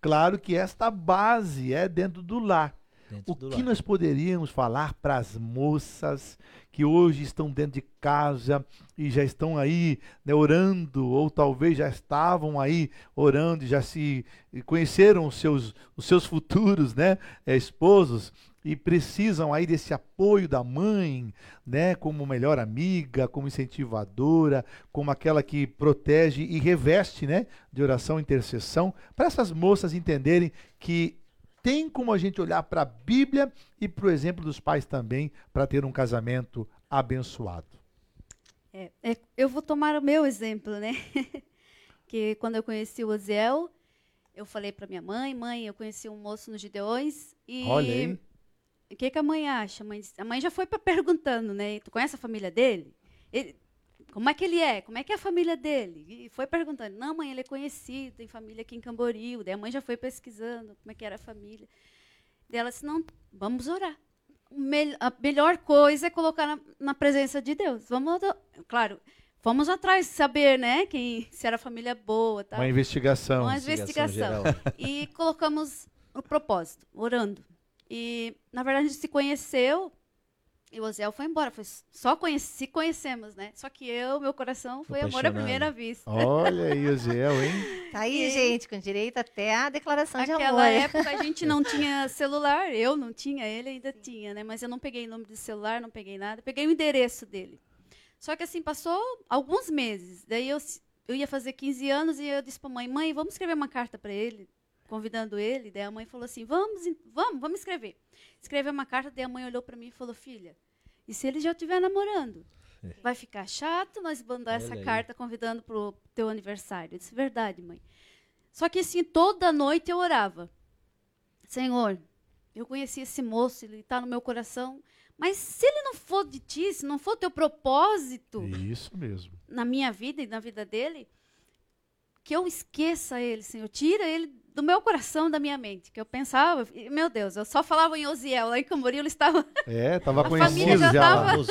Claro que esta base é dentro do lar. Dentro O que lar. nós poderíamos falar para as moças que hoje estão dentro de casa e já estão aí né, orando, ou talvez já estavam aí orando e já se conheceram os seus, os seus futuros né, eh, esposos e precisam aí desse apoio da mãe, né, como melhor amiga, como incentivadora, como aquela que protege e reveste, né, de oração e intercessão, para essas moças entenderem que tem como a gente olhar para a Bíblia e para o exemplo dos pais também para ter um casamento abençoado. É, é, eu vou tomar o meu exemplo, né? que quando eu conheci o Oziel, eu falei para minha mãe, mãe, eu conheci um moço nos Gideões e Olha aí. o que, que a mãe acha? A mãe, a mãe já foi pra perguntando, né? Tu conhece a família dele? Ele- como é que ele é? Como é que é a família dele? E foi perguntando. Não, mãe, ele é conhecido, tem família aqui em Camboriú. Daí a mãe já foi pesquisando como é que era a família. Daí ela disse, não, vamos orar. A melhor coisa é colocar na, na presença de Deus. Vamos, claro, fomos atrás saber, né, quem, se era família boa, tá? Uma investigação. Uma investigação. geral. E colocamos o propósito, orando. E, na verdade, a gente se conheceu e o Oziel foi embora. Foi só conheci, se conhecemos, né? Só que eu, meu coração, foi amor à primeira vista. Olha aí, Oziel, hein? Tá aí, E- gente, com direito até a declaração de Naquela amor. época a gente não tinha celular, eu não tinha, ele ainda tinha, né? Mas eu não peguei nome de celular, não peguei nada, peguei o endereço dele. Só que assim, passou alguns meses. Daí eu, eu ia fazer 15 anos e eu disse pra mãe, mãe, vamos escrever uma carta para ele, convidando ele. Daí a mãe falou assim, vamos, vamos, vamos escrever. Escreveu uma carta, daí a mãe olhou para mim e falou, filha, e se ele já estiver namorando? Vai ficar chato nós mandar essa aí. carta convidando pro teu aniversário. Eu disse, verdade, mãe. Só que assim, toda noite eu orava. Senhor, eu conheci esse moço, ele está no meu coração. Mas se ele não for de ti, se não for teu propósito Isso mesmo. na minha vida e na vida dele, que eu esqueça ele, Senhor. Tira ele do meu coração, da minha mente. Que eu pensava, meu Deus, eu só falava em Osiel. Lá em Camboriú ele estava. É, estava A conhecido família já já. tava-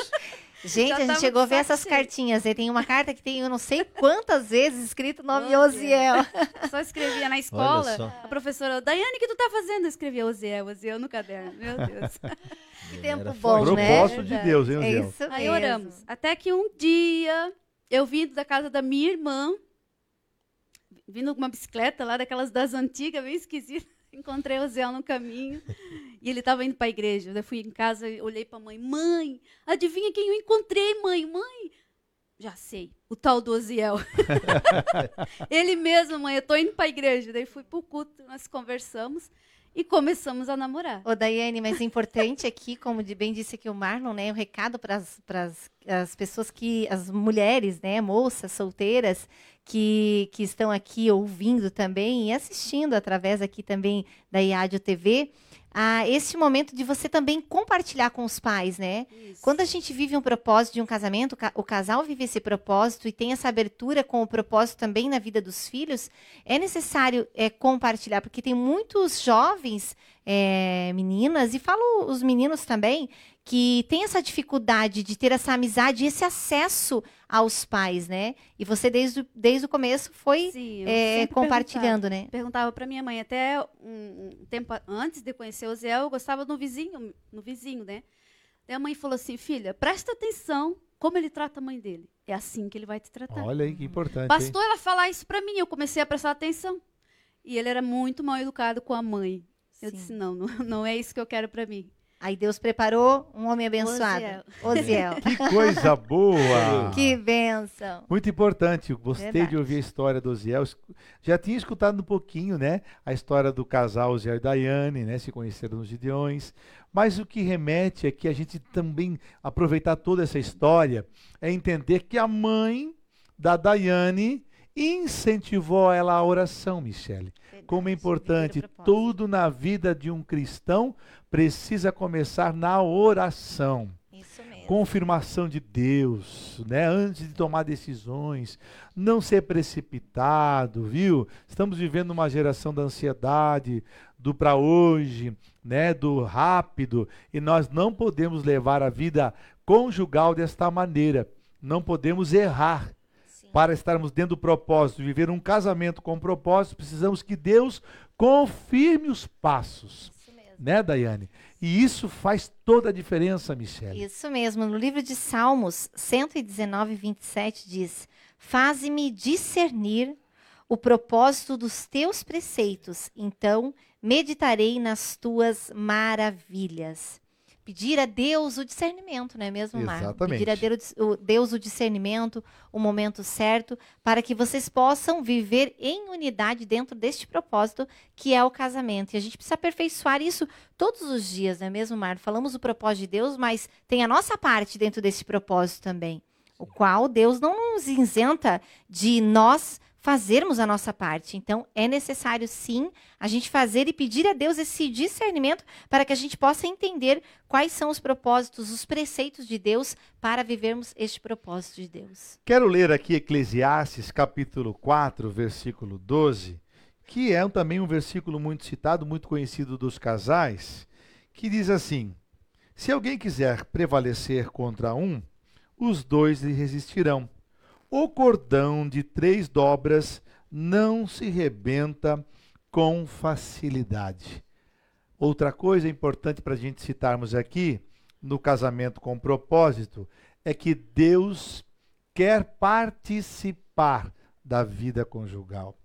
Gente, Já a gente chegou a ver essas cartinhas. E tem uma carta que tem eu não sei quantas vezes escrito o nome Oh, Deus. Osiel. Só escrevia na escola. A professora, Daiane, o que tu tá fazendo? Eu escrevia Osiel, Osiel no caderno. Meu Deus. Que tempo Era bom, forte. né? Propósito de. Deus, hein, É Oziel? isso Aí mesmo. oramos. Até que um dia, eu vindo da casa da minha irmã, vindo com uma bicicleta lá, daquelas das antigas, bem esquisita, encontrei o Zé no caminho. E ele estava indo para a igreja. Eu fui em casa olhei para a mãe. Mãe, adivinha quem eu encontrei, mãe? Mãe, já sei, o tal do Oziel. ele mesmo, mãe, eu estou indo para a igreja. Daí fui para o culto, nós conversamos e começamos a namorar. Ô, Daiane, mas importante aqui, como bem disse aqui o Marlon, né? O recado para as pessoas que, as mulheres, né? Moças, solteiras, que, que estão aqui ouvindo também e assistindo através aqui também da IADIO TV, a esse momento de você também compartilhar com os pais, né? Isso. Quando a gente vive um propósito de um casamento, o ca- o casal vive esse propósito e tem essa abertura com o propósito também na vida dos filhos, é necessário é, compartilhar, porque tem muitos jovens, é, meninas, e falo os meninos também, que têm essa dificuldade de ter essa amizade e esse acesso aos pais, né? E você, desde, o- desde o começo, foi Sim, é, compartilhando, né? perguntava para minha mãe até um, um tempo a- antes de conhecer o Zé, eu gostava no vizinho, no vizinho, né? Daí a mãe falou assim, filha, presta atenção como ele trata a mãe dele. É assim que ele vai te tratar. Olha aí que importante. hein? Bastou ela falar isso para mim, eu comecei a prestar atenção. E ele era muito mal educado com a mãe. Eu Sim. disse, não, não, não é isso que eu quero para mim. Aí Deus preparou um homem abençoado. Osiel. Que coisa boa! que bênção. Muito importante, gostei Verdade. de ouvir a história do Oziel. Já tinha escutado um pouquinho, né? A história do casal Oziel e Daiane, né? Se conheceram nos Gideões. Mas o que remete é que a gente também aproveitar toda essa história é entender que a mãe da Daiane incentivou ela à oração, Michele. Como é importante, tudo na vida de um cristão precisa começar na oração. Isso mesmo. confirmação de Deus, né? Antes de tomar decisões, não ser precipitado, viu? Estamos vivendo uma geração da ansiedade, do para hoje, né, do rápido, e nós não podemos levar a vida conjugal desta maneira. Não podemos errar. Para estarmos dentro do propósito, viver um casamento com propósito, precisamos que Deus confirme os passos, Isso mesmo. né, Daiane? E isso faz toda a diferença, Michele. Isso mesmo. No livro de Salmos 119, 27 diz: Faze-me discernir o propósito dos teus preceitos, então meditarei nas tuas maravilhas. Pedir a Deus o discernimento, não é mesmo, Marco? Exatamente. Pedir a Deus, o- Deus o discernimento, o momento certo, para que vocês possam viver em unidade dentro deste propósito que é o casamento. E a gente precisa aperfeiçoar isso todos os dias, não é mesmo, Marco? Falamos o propósito de Deus, mas tem a nossa parte dentro desse propósito também, o qual Deus não nos isenta de nós fazermos a nossa parte. Então, é necessário sim a gente fazer e pedir a Deus esse discernimento para que a gente possa entender quais são os propósitos, os preceitos de Deus para vivermos este propósito de Deus. Quero ler aqui Eclesiastes, capítulo 4, versículo 12, que é também um versículo muito citado, muito conhecido dos casais, que diz assim: Se alguém quiser prevalecer contra um, os dois lhe resistirão. O cordão de três dobras não se rebenta com facilidade. Outra coisa importante para a gente citarmos aqui, no casamento com propósito, é que Deus quer participar da vida conjugal.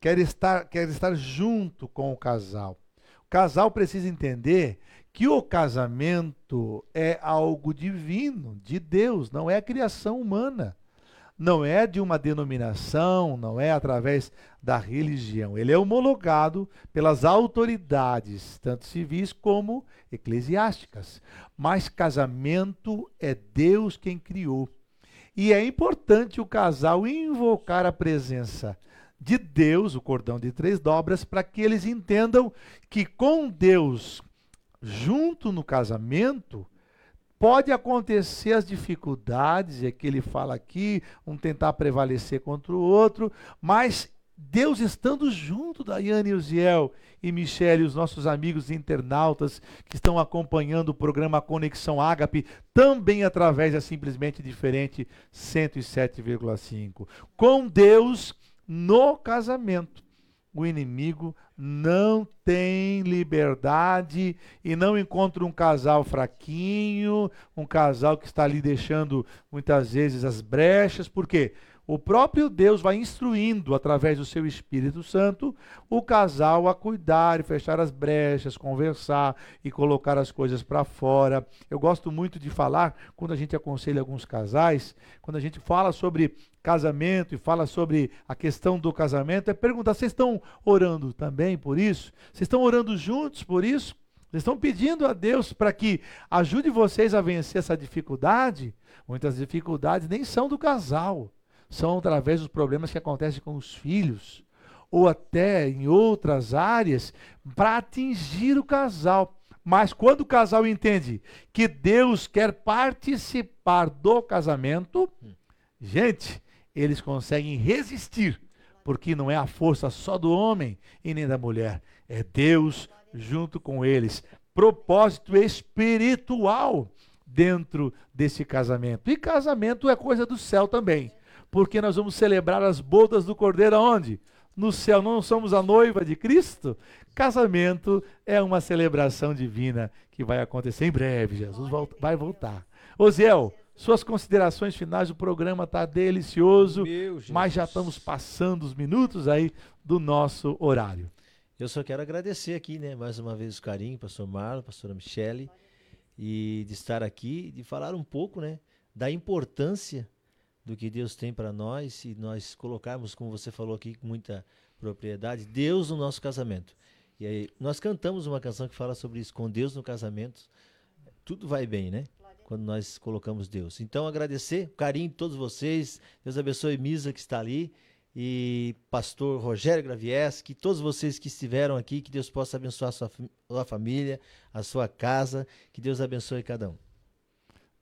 Quer estar, quer estar junto com o casal. O casal precisa entender que o casamento é algo divino, de Deus, não é criação humana. Não é de uma denominação, não é através da religião. Ele é homologado pelas autoridades, tanto civis como eclesiásticas. Mas casamento é Deus quem criou. E é importante o casal invocar a presença de Deus, o cordão de três dobras, para que eles entendam que com Deus junto no casamento, pode acontecer as dificuldades, é que ele fala aqui, um tentar prevalecer contra o outro, mas Deus estando junto, Daiane Uziel e Michele, os nossos amigos internautas que estão acompanhando o programa Conexão Ágape, também através da Simplesmente Diferente 107,5. Com Deus no casamento, o inimigo não tem liberdade e não encontra um casal fraquinho, um casal que está ali deixando muitas vezes as brechas, por quê? O próprio Deus vai instruindo, através do seu Espírito Santo, o casal a cuidar e fechar as brechas, conversar e colocar as coisas para fora. Eu gosto muito de falar, quando a gente aconselha alguns casais, quando a gente fala sobre casamento e fala sobre a questão do casamento, é perguntar: vocês estão orando também por isso? Vocês estão orando juntos por isso? Vocês estão pedindo a Deus para que ajude vocês a vencer essa dificuldade? Muitas dificuldades nem são do casal são através dos problemas que acontecem com os filhos, ou até em outras áreas, para atingir o casal. Mas quando o casal entende que Deus quer participar do casamento, gente, eles conseguem resistir, porque não é a força só do homem e nem da mulher, é Deus junto com eles. Propósito espiritual dentro desse casamento. E casamento é coisa do céu também porque nós vamos celebrar as bodas do Cordeiro aonde? No céu. Não somos a noiva de Cristo? Casamento é uma celebração divina que vai acontecer em breve. Jesus volta, vai voltar. Osiel, suas considerações finais, o programa está delicioso, mas já estamos passando os minutos aí do nosso horário. Eu só quero agradecer aqui, né, mais uma vez o carinho, pastor Marlon, pastora Michele, e de estar aqui, de falar um pouco, né, da importância do que Deus tem para nós e nós colocarmos, como você falou aqui com muita propriedade, Deus no nosso casamento. E aí nós cantamos uma canção que fala sobre isso, com Deus no casamento, tudo vai bem, né? Quando nós colocamos Deus. Então agradecer o carinho de todos vocês. Deus abençoe Misa que está ali e pastor Rogério Gravieski, todos vocês que estiveram aqui, que Deus possa abençoar a sua, fam- sua família, a sua casa, que Deus abençoe cada um.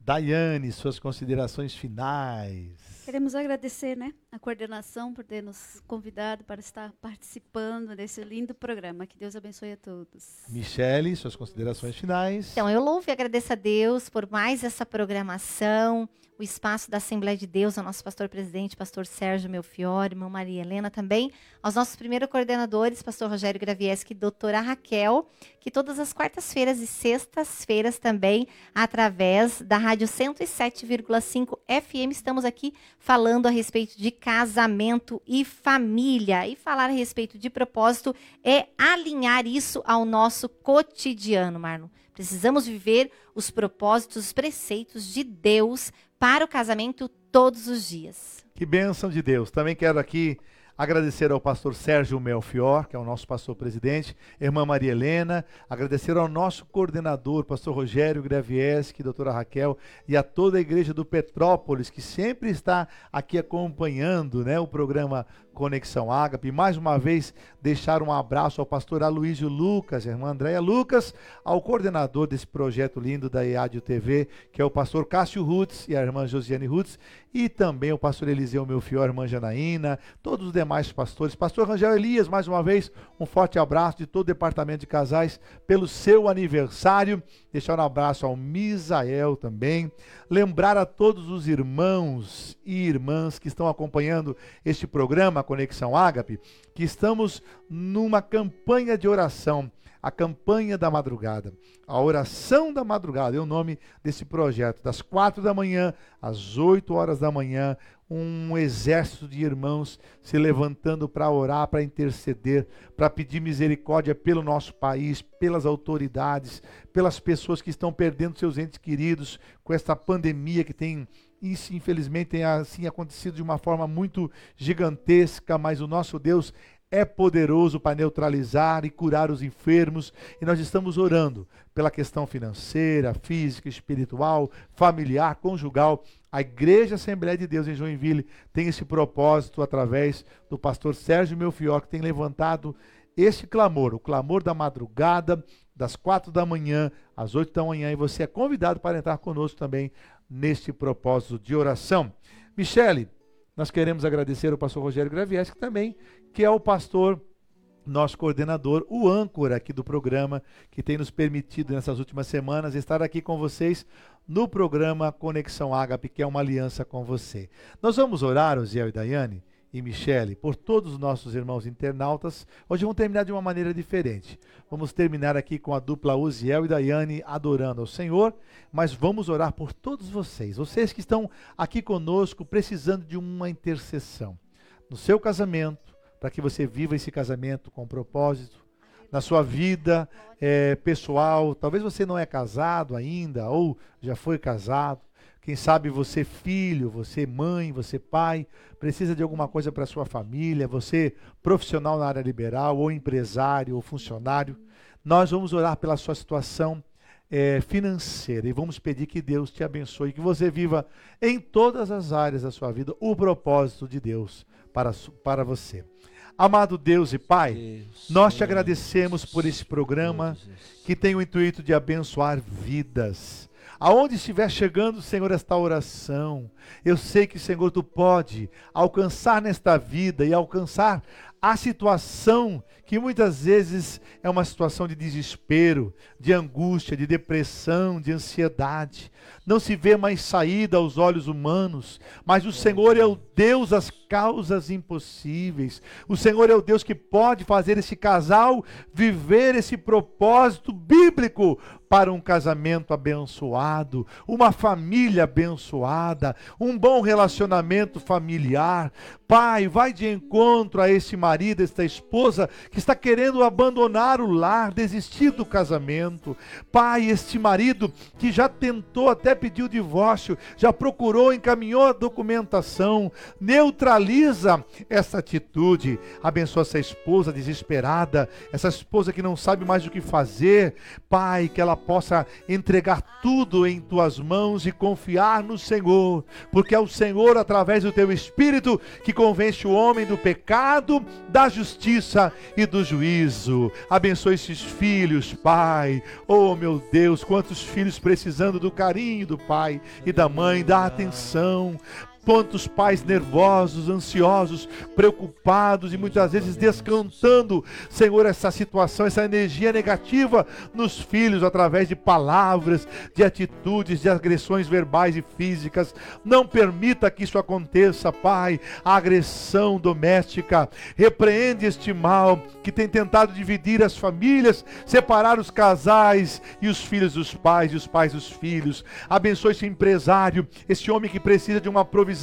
Daiane, suas considerações finais. Queremos agradecer né, a coordenação por ter nos convidado para estar participando desse lindo programa. Que Deus abençoe a todos. Michele, suas considerações finais. Então, eu louvo e agradeço a Deus por mais essa programação, o espaço da Assembleia de Deus, ao nosso pastor presidente, pastor Sérgio Melfiore, irmã Maria Helena também, aos nossos primeiros coordenadores, pastor Rogério Gravieski e doutora Raquel, que todas as quartas-feiras e sextas-feiras também, através da Rádio 107,5 FM, estamos aqui falando a respeito de casamento e família. E falar a respeito de propósito é alinhar isso ao nosso cotidiano, Marlon. Precisamos viver os propósitos, os preceitos de Deus para o casamento todos os dias. Que bênção de Deus. Também quero aqui Agradecer ao pastor Sérgio Melfior, que é o nosso pastor presidente, irmã Maria Helena, agradecer ao nosso coordenador, pastor Rogério Gravieski, doutora Raquel, e a toda a igreja do Petrópolis, que sempre está aqui acompanhando né, o programa Conexão Ágape. Mais uma vez, deixar um abraço ao pastor Aloysio Lucas, irmã Andréia Lucas, ao coordenador desse projeto lindo da EADIO TV, que é o pastor Cássio Rutz e a irmã Josiane Rutz, e também o pastor Eliseu Melfior, irmã Janaína, todos os demais pastores. Pastor Rangel Elias, mais uma vez, um forte abraço de todo o departamento de casais pelo seu aniversário. Deixar um abraço ao Misael também. Lembrar a todos os irmãos e irmãs que estão acompanhando este programa Conexão Ágape, que estamos numa campanha de oração a campanha da madrugada. A oração da madrugada é o nome desse projeto. Das quatro da manhã às oito horas da manhã, um exército de irmãos se levantando para orar, para interceder, para pedir misericórdia pelo nosso país, pelas autoridades, pelas pessoas que estão perdendo seus entes queridos com esta pandemia que tem isso, infelizmente, tem assim acontecido de uma forma muito gigantesca, mas o nosso Deus é poderoso para neutralizar e curar os enfermos, e nós estamos orando pela questão financeira, física, espiritual, familiar, conjugal. A Igreja Assembleia de Deus em Joinville tem esse propósito através do pastor Sérgio Melfior, que tem levantado este clamor, o clamor da madrugada, das quatro da manhã às oito da manhã, e você é convidado para entrar conosco também neste propósito de oração. Michele, nós queremos agradecer ao pastor Rogério Gravieski também, que é o pastor, nosso coordenador, o âncora aqui do programa, que tem nos permitido nessas últimas semanas estar aqui com vocês no programa Conexão Ágape, que é uma aliança com você. Nós vamos orar, Osiel e Daiane, e Michele, por todos os nossos irmãos internautas. Hoje vamos terminar de uma maneira diferente. Vamos terminar aqui com a dupla Uziel e Daiane adorando ao Senhor, mas vamos orar por todos vocês, vocês que estão aqui conosco precisando de uma intercessão no seu casamento, para que você viva esse casamento com propósito, na sua vida é, pessoal. Talvez você não é casado ainda ou já foi casado. Quem sabe você filho, você mãe, você pai, precisa de alguma coisa para sua família, você profissional na área liberal, ou empresário, ou funcionário. Nós vamos orar pela sua situação é, financeira e vamos pedir que Deus te abençoe, que você viva em todas as áreas da sua vida o propósito de Deus para, para você. Amado Deus e Pai, nós te agradecemos por esse programa que tem o intuito de abençoar vidas Aonde estiver chegando, Senhor, esta oração, eu sei que, Senhor, tu pode alcançar nesta vida e alcançar a situação que muitas vezes é uma situação de desespero, de angústia, de depressão, de ansiedade. Não se vê mais saída aos olhos humanos, mas o Senhor é o Deus das causas impossíveis. O Senhor é o Deus que pode fazer esse casal viver esse propósito bíblico para um casamento abençoado, uma família abençoada, um bom relacionamento familiar. Pai, vai de encontro a esse marido, esta esposa que está querendo abandonar o lar, desistir do casamento. Pai, este marido que já tentou até pedir o divórcio, já procurou, encaminhou a documentação, neutraliza essa atitude. Abençoa essa esposa desesperada, essa esposa que não sabe mais o que fazer. Pai, que ela possa entregar tudo em tuas mãos e confiar no Senhor, porque é o Senhor, através do teu Espírito, que convence o homem do pecado, da justiça e do juízo. Abençoe esses filhos, Pai. Oh, meu Deus, quantos filhos precisando do carinho do pai e da mãe, da atenção. Quantos pais nervosos, ansiosos, preocupados e muitas vezes descantando, Senhor, essa situação, essa energia negativa nos filhos através de palavras, de atitudes, de agressões verbais e físicas. Não permita que isso aconteça, Pai. A agressão doméstica. Repreende este mal que tem tentado dividir as famílias, separar os casais e os filhos dos pais e os pais dos filhos. Abençoe esse empresário, esse homem que precisa de uma provisão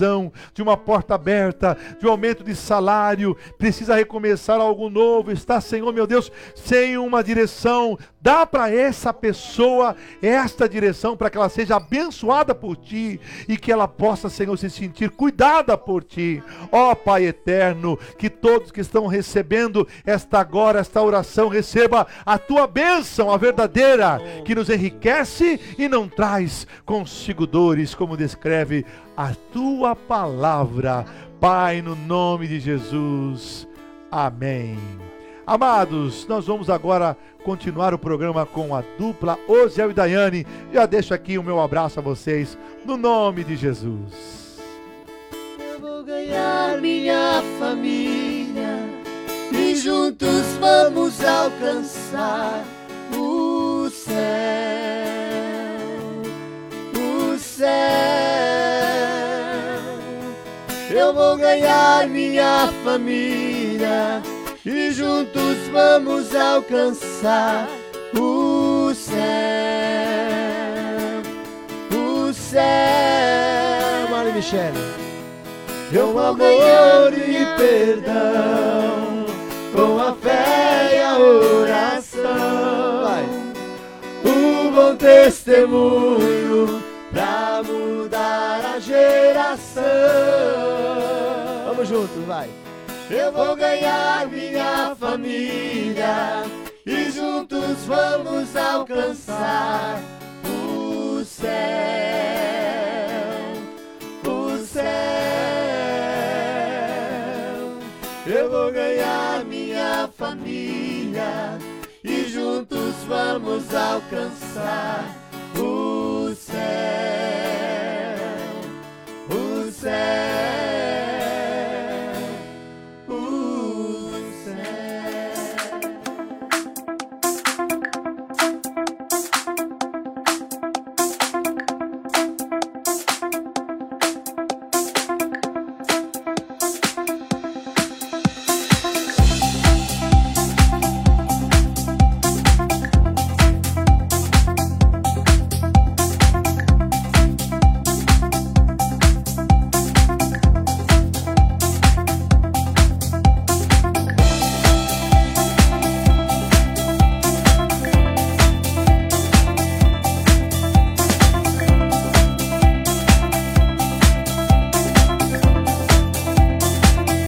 de uma porta aberta, de um aumento de salário, precisa recomeçar algo novo, está, Senhor meu Deus, sem uma direção. Dá para essa pessoa esta direção para que ela seja abençoada por ti e que ela possa, Senhor, se sentir cuidada por ti. Ó oh, Pai eterno, que todos que estão recebendo esta agora, esta oração, receba a tua bênção, a verdadeira, que nos enriquece e não traz consigo dores, como descreve a tua palavra. Pai, no nome de Jesus. Amém. Amados, nós vamos agora continuar o programa com a dupla Osiel e Daiane. Já deixo aqui o meu abraço a vocês, no nome de Jesus. Eu vou ganhar minha família e juntos vamos alcançar o céu. O céu eu vou ganhar minha família e juntos vamos alcançar o céu, o céu. Mari Michele. Eu amor e perdão com a fé e a oração. Vai. O bom testemunho pra mudar a geração. Vamos juntos, vai. Eu vou ganhar minha família e juntos vamos alcançar o céu. O céu. Eu vou ganhar minha família e juntos vamos alcançar o céu. O céu.